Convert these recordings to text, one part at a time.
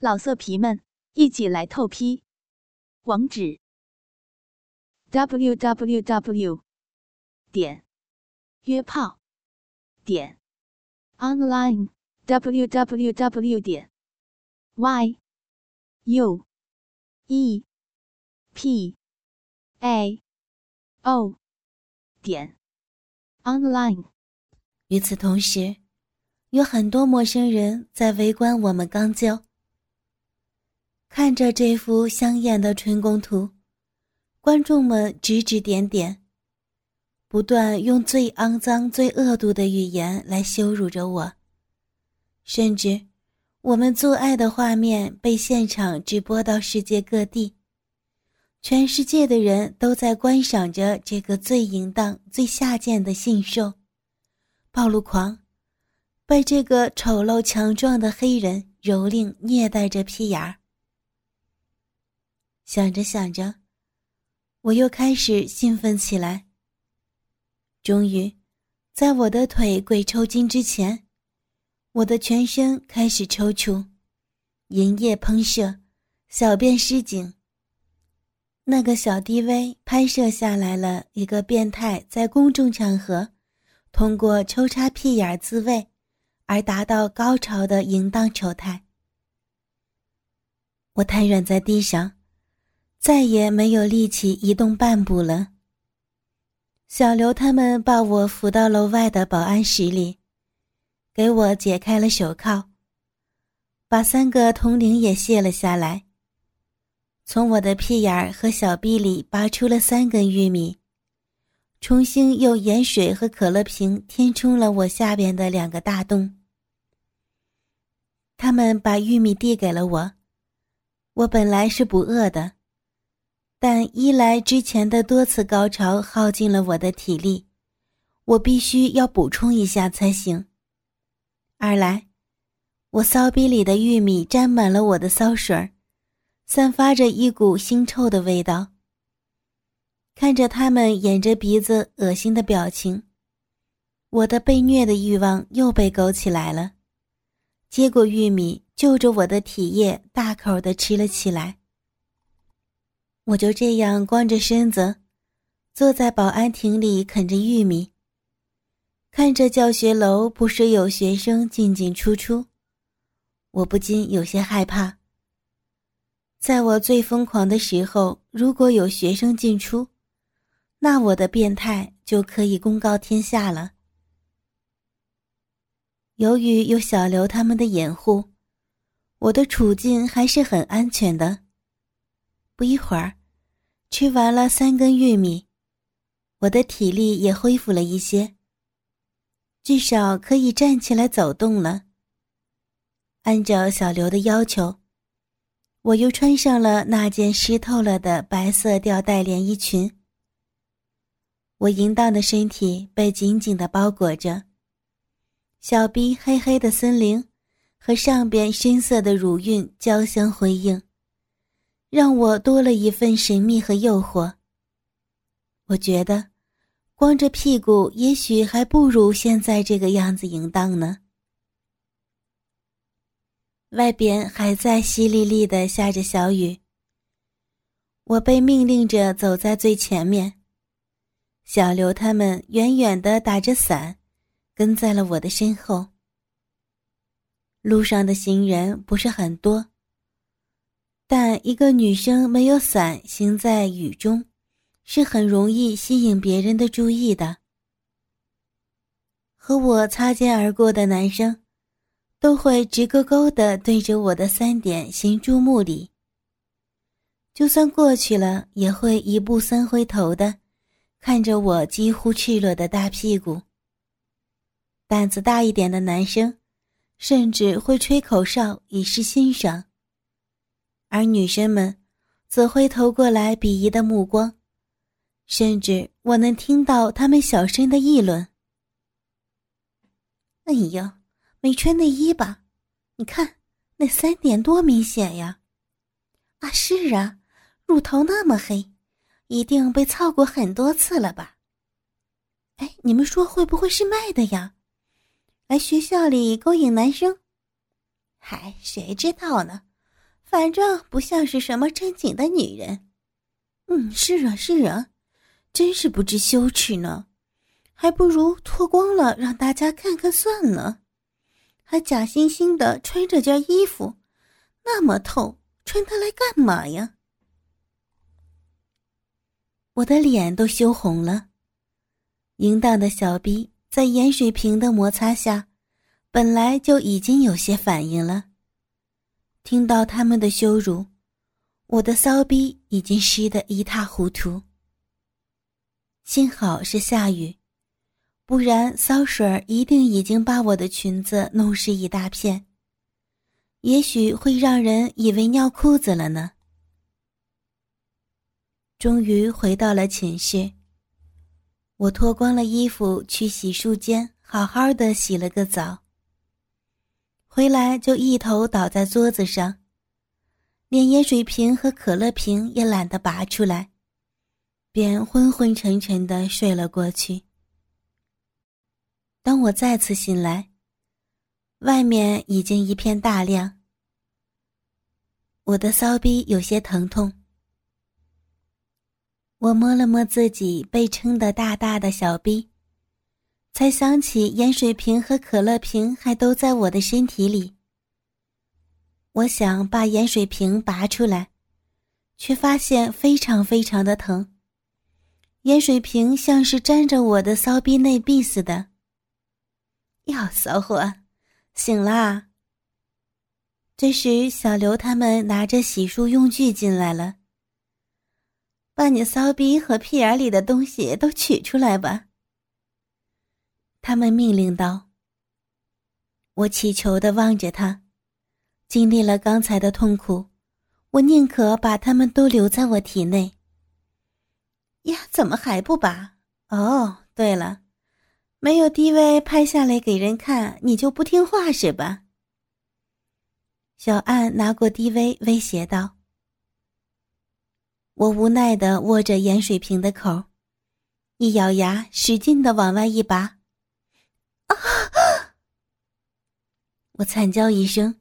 老色皮们，一起来透批！网址：w w w 点约炮点 online w w w 点 y u e p a o 点 online。与此同时，有很多陌生人在围观我们刚交。看着这幅香艳的春宫图，观众们指指点点，不断用最肮脏、最恶毒的语言来羞辱着我。甚至，我们做爱的画面被现场直播到世界各地，全世界的人都在观赏着这个最淫荡、最下贱的性兽——暴露狂，被这个丑陋强壮的黑人蹂躏、虐待着屁眼儿。想着想着，我又开始兴奋起来。终于，在我的腿鬼抽筋之前，我的全身开始抽搐，营液喷射，小便失禁。那个小 DV 拍摄下来了一个变态在公众场合通过抽插屁眼自慰而达到高潮的淫荡丑态。我瘫软在地上。再也没有力气移动半步了。小刘他们把我扶到楼外的保安室里，给我解开了手铐，把三个铜铃也卸了下来。从我的屁眼儿和小臂里拔出了三根玉米，重新用盐水和可乐瓶填充了我下边的两个大洞。他们把玉米递给了我，我本来是不饿的。但一来之前的多次高潮耗尽了我的体力，我必须要补充一下才行。二来，我骚逼里的玉米沾满了我的骚水儿散发着一股腥臭的味道。看着他们掩着鼻子恶心的表情，我的被虐的欲望又被勾起来了。接过玉米，就着我的体液大口的吃了起来。我就这样光着身子，坐在保安亭里啃着玉米，看着教学楼不时有学生进进出出，我不禁有些害怕。在我最疯狂的时候，如果有学生进出，那我的变态就可以公告天下了。由于有小刘他们的掩护，我的处境还是很安全的。不一会儿。吃完了三根玉米，我的体力也恢复了一些，至少可以站起来走动了。按照小刘的要求，我又穿上了那件湿透了的白色吊带连衣裙。我淫荡的身体被紧紧的包裹着，小臂黑黑的森林和上边深色的乳晕交相辉映。让我多了一份神秘和诱惑。我觉得，光着屁股也许还不如现在这个样子淫荡呢。外边还在淅沥沥的下着小雨。我被命令着走在最前面，小刘他们远远的打着伞，跟在了我的身后。路上的行人不是很多。但一个女生没有伞行在雨中，是很容易吸引别人的注意的。和我擦肩而过的男生，都会直勾勾的对着我的三点行注目礼。就算过去了，也会一步三回头的，看着我几乎赤裸的大屁股。胆子大一点的男生，甚至会吹口哨以示欣赏。而女生们，则会投过来鄙夷的目光，甚至我能听到他们小声的议论：“哎呀，没穿内衣吧？你看那三点多明显呀！啊，是啊，乳头那么黑，一定被操过很多次了吧？哎，你们说会不会是卖的呀？来学校里勾引男生？嗨，谁知道呢？”反正不像是什么正经的女人。嗯，是啊，是啊，真是不知羞耻呢，还不如脱光了让大家看看算了。还假惺惺的穿着件衣服，那么透，穿它来干嘛呀？我的脸都羞红了，淫荡的小逼在盐水瓶的摩擦下，本来就已经有些反应了。听到他们的羞辱，我的骚逼已经湿得一塌糊涂。幸好是下雨。不然，骚水儿一定已经把我的裙子弄湿一大片，也许会让人以为尿裤子了呢。终于回到了寝室，我脱光了衣服去洗漱间，好好的洗了个澡。回来就一头倒在桌子上，连盐水瓶和可乐瓶也懒得拔出来，便昏昏沉沉的睡了过去。当我再次醒来，外面已经一片大亮。我的骚逼有些疼痛，我摸了摸自己被撑得大大的小逼，才想起盐水瓶和可乐瓶还都在我的身体里。我想把盐水瓶拔出来，却发现非常非常的疼。盐水瓶像是粘着我的骚逼内壁似的。哟，骚货，醒啦！这时，小刘他们拿着洗漱用具进来了。把你骚逼和屁眼里的东西都取出来吧。他们命令道。我乞求的望着他，经历了刚才的痛苦，我宁可把他们都留在我体内。呀，怎么还不拔？哦，对了。没有 DV 拍下来给人看，你就不听话是吧？小安拿过 DV 威胁道。我无奈的握着盐水瓶的口，一咬牙，使劲的往外一拔。啊！我惨叫一声，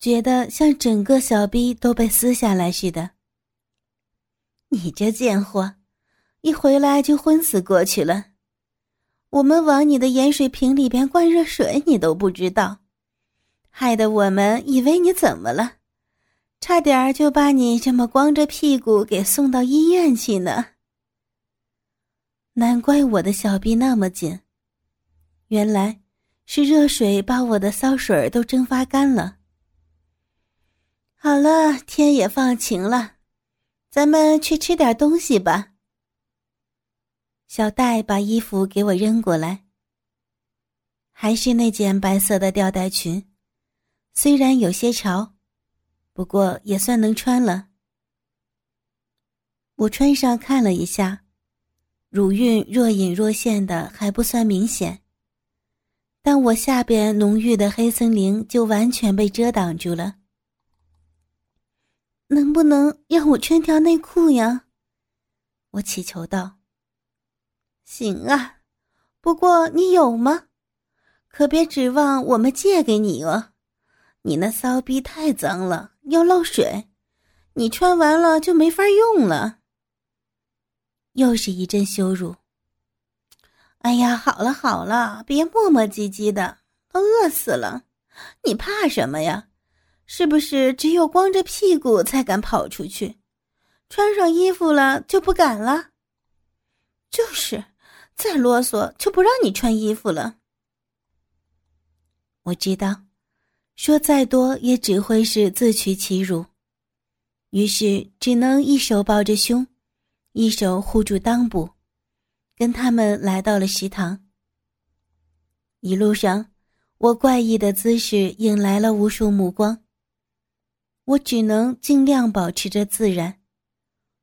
觉得像整个小臂都被撕下来似的。你这贱货，一回来就昏死过去了。我们往你的盐水瓶里边灌热水，你都不知道，害得我们以为你怎么了，差点就把你这么光着屁股给送到医院去呢。难怪我的小臂那么紧，原来是热水把我的骚水都蒸发干了。好了，天也放晴了，咱们去吃点东西吧。小戴把衣服给我扔过来，还是那件白色的吊带裙，虽然有些潮，不过也算能穿了。我穿上看了一下，乳晕若隐若现的还不算明显，但我下边浓郁的黑森林就完全被遮挡住了。能不能让我穿条内裤呀？我祈求道。行啊，不过你有吗？可别指望我们借给你哦。你那骚逼太脏了，要漏水，你穿完了就没法用了。又是一阵羞辱。哎呀，好了好了，别磨磨唧唧的，都饿死了。你怕什么呀？是不是只有光着屁股才敢跑出去？穿上衣服了就不敢了？就是。再啰嗦就不让你穿衣服了。我知道，说再多也只会是自取其辱，于是只能一手抱着胸，一手护住裆部，跟他们来到了食堂。一路上，我怪异的姿势引来了无数目光，我只能尽量保持着自然，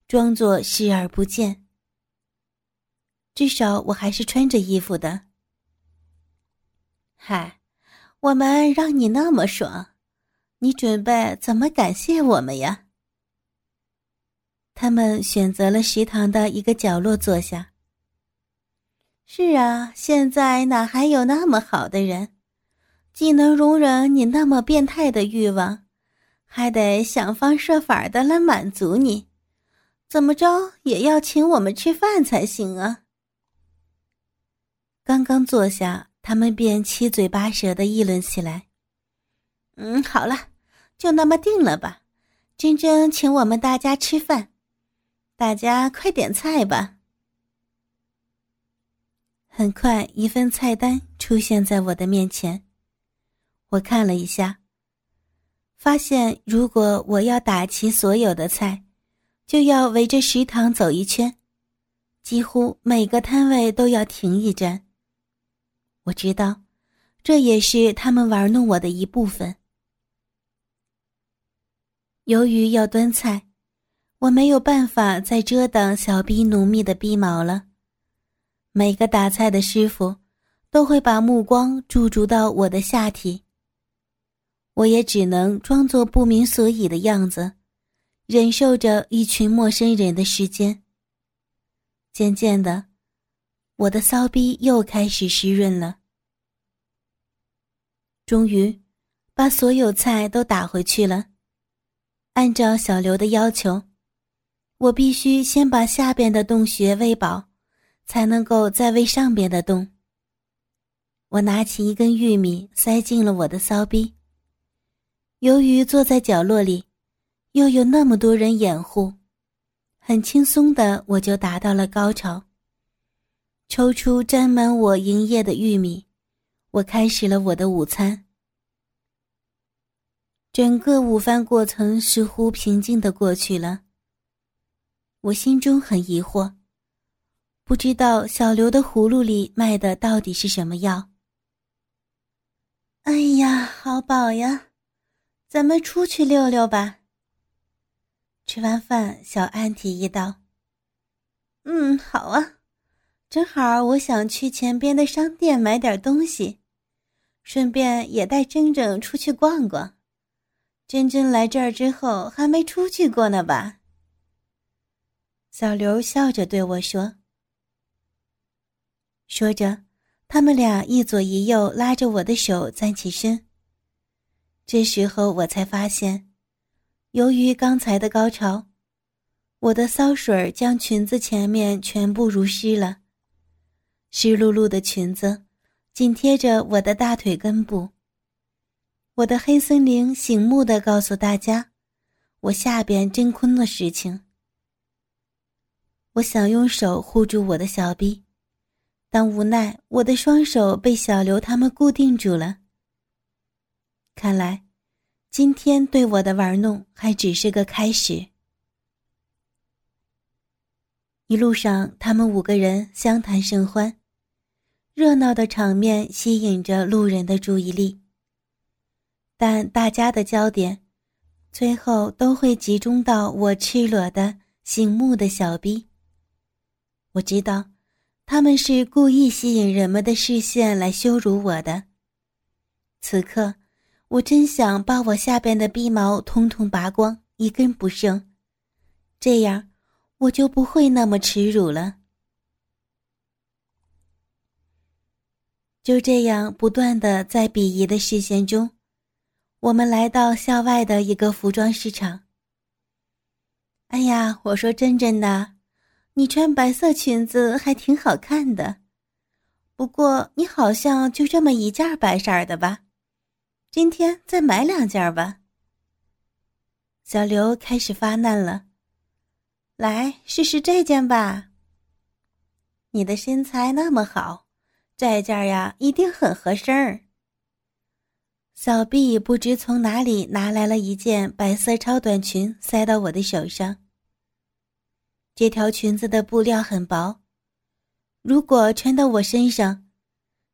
装作视而不见。至少我还是穿着衣服的。嗨，我们让你那么爽，你准备怎么感谢我们呀？他们选择了食堂的一个角落坐下。是啊，现在哪还有那么好的人，既能容忍你那么变态的欲望，还得想方设法的来满足你，怎么着也要请我们吃饭才行啊！刚刚坐下，他们便七嘴八舌的议论起来。嗯，好了，就那么定了吧。真真请我们大家吃饭，大家快点菜吧。很快，一份菜单出现在我的面前，我看了一下，发现如果我要打齐所有的菜，就要围着食堂走一圈，几乎每个摊位都要停一站。我知道，这也是他们玩弄我的一部分。由于要端菜，我没有办法再遮挡小逼浓密的逼毛了。每个打菜的师傅都会把目光驻足到我的下体，我也只能装作不明所以的样子，忍受着一群陌生人的时间。渐渐的，我的骚逼又开始湿润了。终于，把所有菜都打回去了。按照小刘的要求，我必须先把下边的洞穴喂饱，才能够再喂上边的洞。我拿起一根玉米塞进了我的骚逼。由于坐在角落里，又有那么多人掩护，很轻松的我就达到了高潮。抽出沾满我营业的玉米，我开始了我的午餐。整个午饭过程似乎平静的过去了。我心中很疑惑，不知道小刘的葫芦里卖的到底是什么药。哎呀，好饱呀，咱们出去溜溜吧。吃完饭，小安提议道：“嗯，好啊，正好我想去前边的商店买点东西，顺便也带铮铮出去逛逛。”珍珍来这儿之后还没出去过呢吧？小刘笑着对我说。说着，他们俩一左一右拉着我的手站起身。这时候我才发现，由于刚才的高潮，我的骚水将裙子前面全部濡湿了，湿漉漉的裙子紧贴着我的大腿根部。我的黑森林醒目的告诉大家，我下边真空的事情。我想用手护住我的小臂，但无奈我的双手被小刘他们固定住了。看来，今天对我的玩弄还只是个开始。一路上，他们五个人相谈甚欢，热闹的场面吸引着路人的注意力。但大家的焦点，最后都会集中到我赤裸的醒目的小臂。我知道，他们是故意吸引人们的视线来羞辱我的。此刻，我真想把我下边的逼毛统统拔光，一根不剩，这样我就不会那么耻辱了。就这样，不断的在鄙夷的视线中。我们来到校外的一个服装市场。哎呀，我说真真的，你穿白色裙子还挺好看的，不过你好像就这么一件白色的吧？今天再买两件吧。小刘开始发难了，来试试这件吧。你的身材那么好，这件呀一定很合身儿。小毕不知从哪里拿来了一件白色超短裙，塞到我的手上。这条裙子的布料很薄，如果穿到我身上，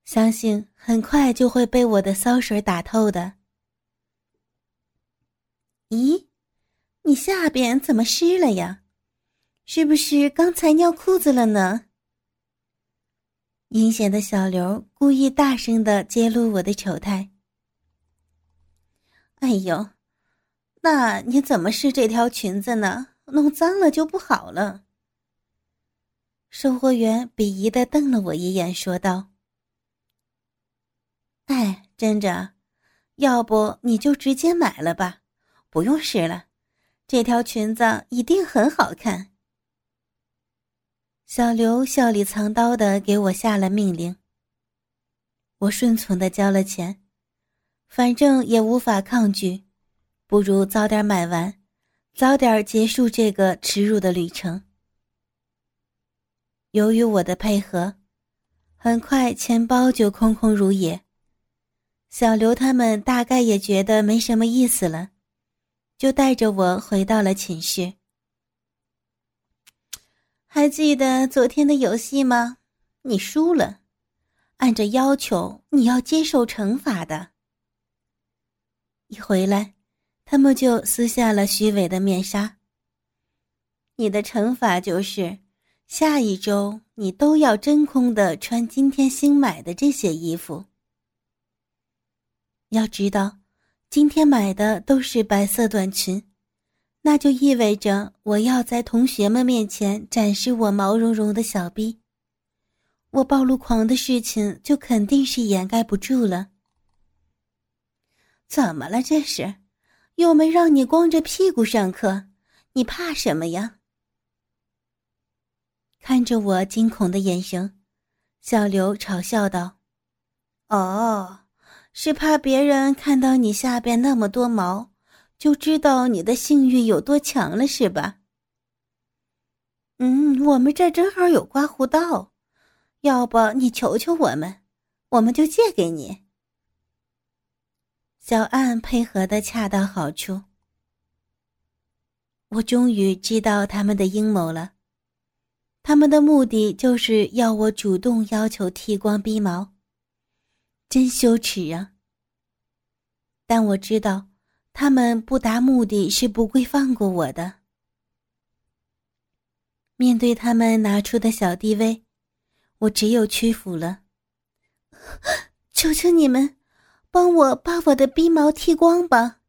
相信很快就会被我的骚水打透的。咦，你下边怎么湿了呀？是不是刚才尿裤子了呢？阴险的小刘故意大声的揭露我的丑态。哎呦，那你怎么试这条裙子呢？弄脏了就不好了。售货员鄙夷的瞪了我一眼，说道：“哎，珍珍，要不你就直接买了吧，不用试了，这条裙子一定很好看。小刘笑里藏刀的给我下了命令。我顺从的交了钱，反正也无法抗拒，不如早点买完，早点结束这个耻辱的旅程。由于我的配合，很快钱包就空空如也。小刘他们大概也觉得没什么意思了，就带着我回到了寝室。还记得昨天的游戏吗？你输了，按照要求你要接受惩罚的。一回来，他们就撕下了虚伪的面纱。你的惩罚就是下一周你都要真空的穿今天新买的这些衣服。要知道，今天买的都是白色短裙。那就意味着我要在同学们面前展示我毛茸茸的小臂，我暴露狂的事情就肯定是掩盖不住了。怎么了？这是，又没让你光着屁股上课，你怕什么呀？看着我惊恐的眼神，小刘嘲笑道：“哦，是怕别人看到你下边那么多毛。”就知道你的性欲有多强了，是吧？嗯，我们这正好有刮胡刀，要不你求求我们，我们就借给你。小安配合的恰到好处。我终于知道他们的阴谋了，他们的目的就是要我主动要求剃光鼻毛，真羞耻啊！但我知道。他们不达目的是不会放过我的。面对他们拿出的小地位，我只有屈服了。求求你们，帮我把我的鼻毛剃光吧。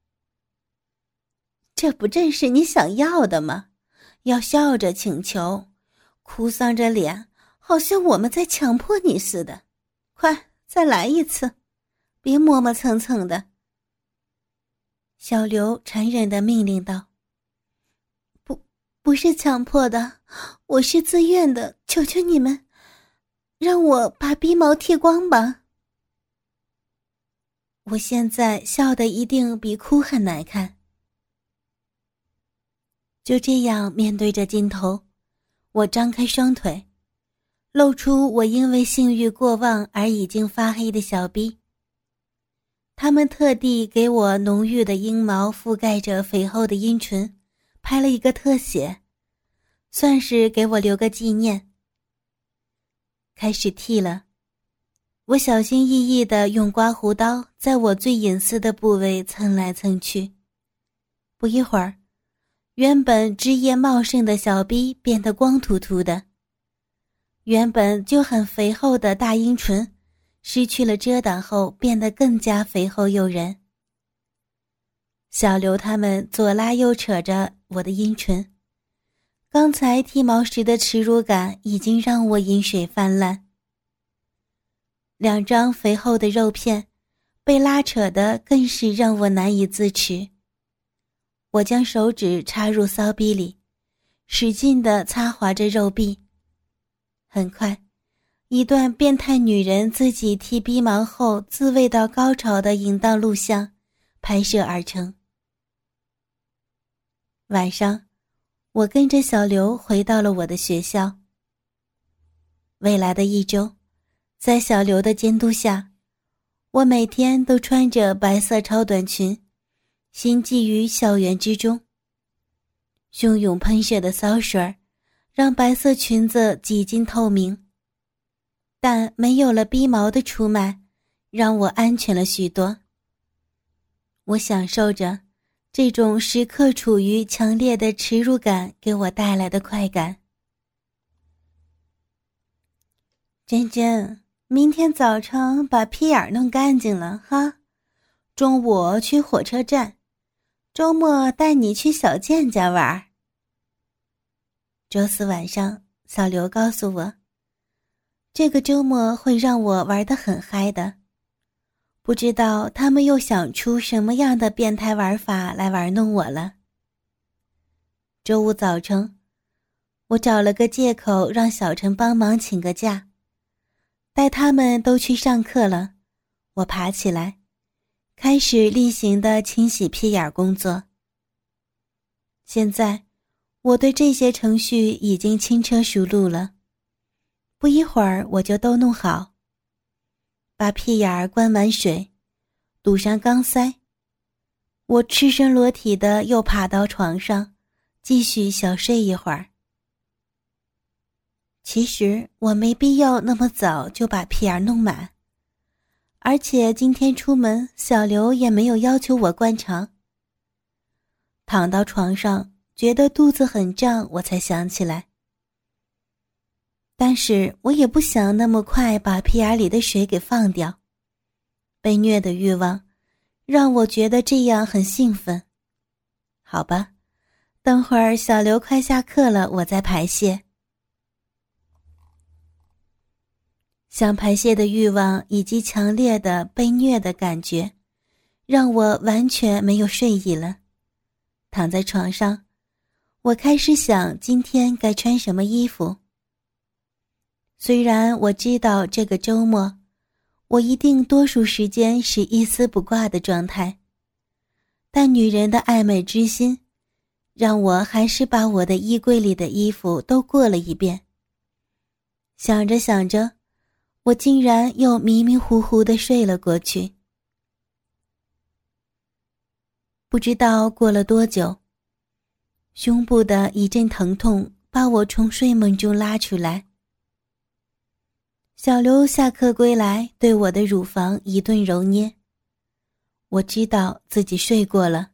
这不正是你想要的吗？要笑着请求，哭丧着脸，好像我们在强迫你似的。快，再来一次，别磨磨蹭蹭的。小刘残忍的命令道：“不，不是强迫的，我是自愿的。求求你们，让我把鼻毛剃光吧。我现在笑的一定比哭还难看。”就这样面对着镜头，我张开双腿，露出我因为性欲过旺而已经发黑的小臂。他们特地给我浓郁的阴毛覆盖着肥厚的阴唇，拍了一个特写，算是给我留个纪念。开始剃了，我小心翼翼地用刮胡刀在我最隐私的部位蹭来蹭去。不一会儿，原本枝叶茂盛的小臂变得光秃秃的，原本就很肥厚的大阴唇。失去了遮挡后，变得更加肥厚诱人。小刘他们左拉右扯着我的阴唇，刚才剃毛时的耻辱感已经让我饮水泛滥。两张肥厚的肉片被拉扯的更是让我难以自持。我将手指插入骚逼里，使劲地擦滑着肉壁。很快。一段变态女人自己剃鼻毛后自慰到高潮的淫荡录像拍摄而成。晚上，我跟着小刘回到了我的学校。未来的一周，在小刘的监督下，我每天都穿着白色超短裙，行迹于校园之中。汹涌喷射的骚水让白色裙子几近透明。但没有了逼毛的出卖，让我安全了许多。我享受着这种时刻处于强烈的耻辱感给我带来的快感。珍珍，明天早晨把屁眼弄干净了哈，中午去火车站，周末带你去小健家玩。周四晚上，小刘告诉我。这个周末会让我玩的很嗨的，不知道他们又想出什么样的变态玩法来玩弄我了。周五早晨，我找了个借口让小陈帮忙请个假。待他们都去上课了，我爬起来，开始例行的清洗屁眼工作。现在，我对这些程序已经轻车熟路了，不一会儿我就都弄好。把屁眼儿灌满水，堵上钢塞。我赤身裸体的又爬到床上，继续小睡一会儿。其实我没必要那么早就把屁眼弄满，而且今天出门，小刘也没有要求我灌肠。躺到床上，觉得肚子很胀，我才想起来。但是我也不想那么快把屁眼里的水给放掉，被虐的欲望让我觉得这样很兴奋。好吧，等会儿小刘快下课了，我再排泄。想排泄的欲望以及强烈的被虐的感觉，让我完全没有睡意了。躺在床上，我开始想今天该穿什么衣服。虽然我知道这个周末，我一定多数时间是一丝不挂的状态，但女人的爱美之心，让我还是把我的衣柜里的衣服都过了一遍。想着想着。我竟然又迷迷糊糊的睡了过去。不知道过了多久，胸部的一阵疼痛把我从睡梦中拉出来。小刘下课归来，对我的乳房一顿揉捏。我知道自己睡过了，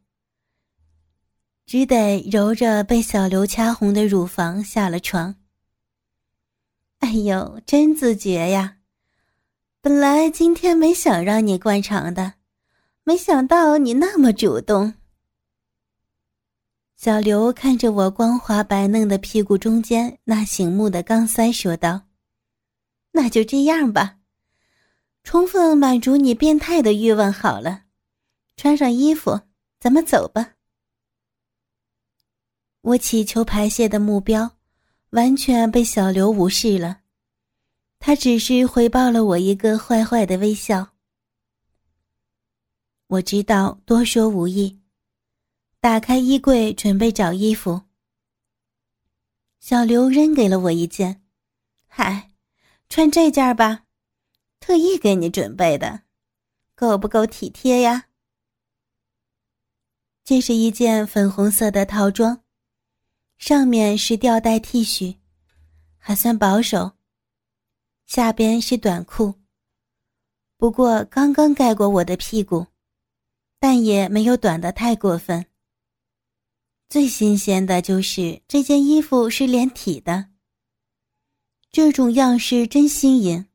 只得揉着被小刘掐红的乳房下了床。哎呦，真自觉呀！本来今天没想让你灌肠的，没想到你那么主动。小刘看着我光滑白嫩的屁股中间那醒目的钢塞，说道：“那就这样吧，充分满足你变态的欲望好了。穿上衣服，咱们走吧。”我祈求排泄的目标，完全被小刘无视了。他只是回报了我一个坏坏的微笑。我知道多说无益，打开衣柜准备找衣服。小刘扔给了我一件，嗨，穿这件吧，特意给你准备的，够不够体贴呀？这是一件粉红色的套装，上面是吊带 T 恤，还算保守。下边是短裤，不过刚刚盖过我的屁股，但也没有短的太过分。最新鲜的就是这件衣服是连体的，这种样式真新颖，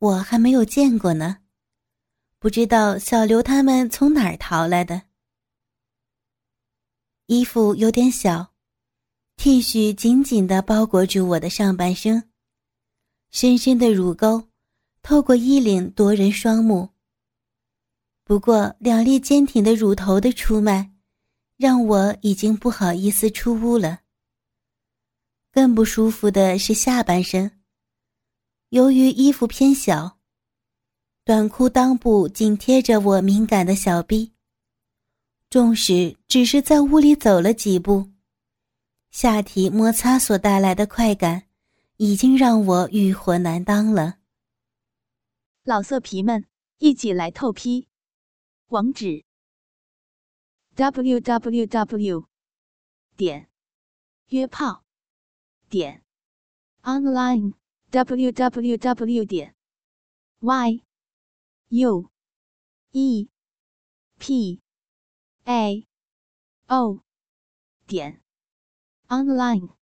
我还没有见过呢，不知道小刘他们从哪儿淘来的。衣服有点小，T 恤紧紧的包裹住我的上半身。深深的乳沟，透过衣领夺人双目。不过，两粒坚挺的乳头的出卖，让我已经不好意思出屋了。更不舒服的是下半身，由于衣服偏小，短裤裆部紧贴着我敏感的小臂，纵使只是在屋里走了几步，下体摩擦所带来的快感。已经让我欲火难当了。老色皮们，一起来透批！网址：w w w 点约炮点 online w w w 点 y u e p a o 点 online。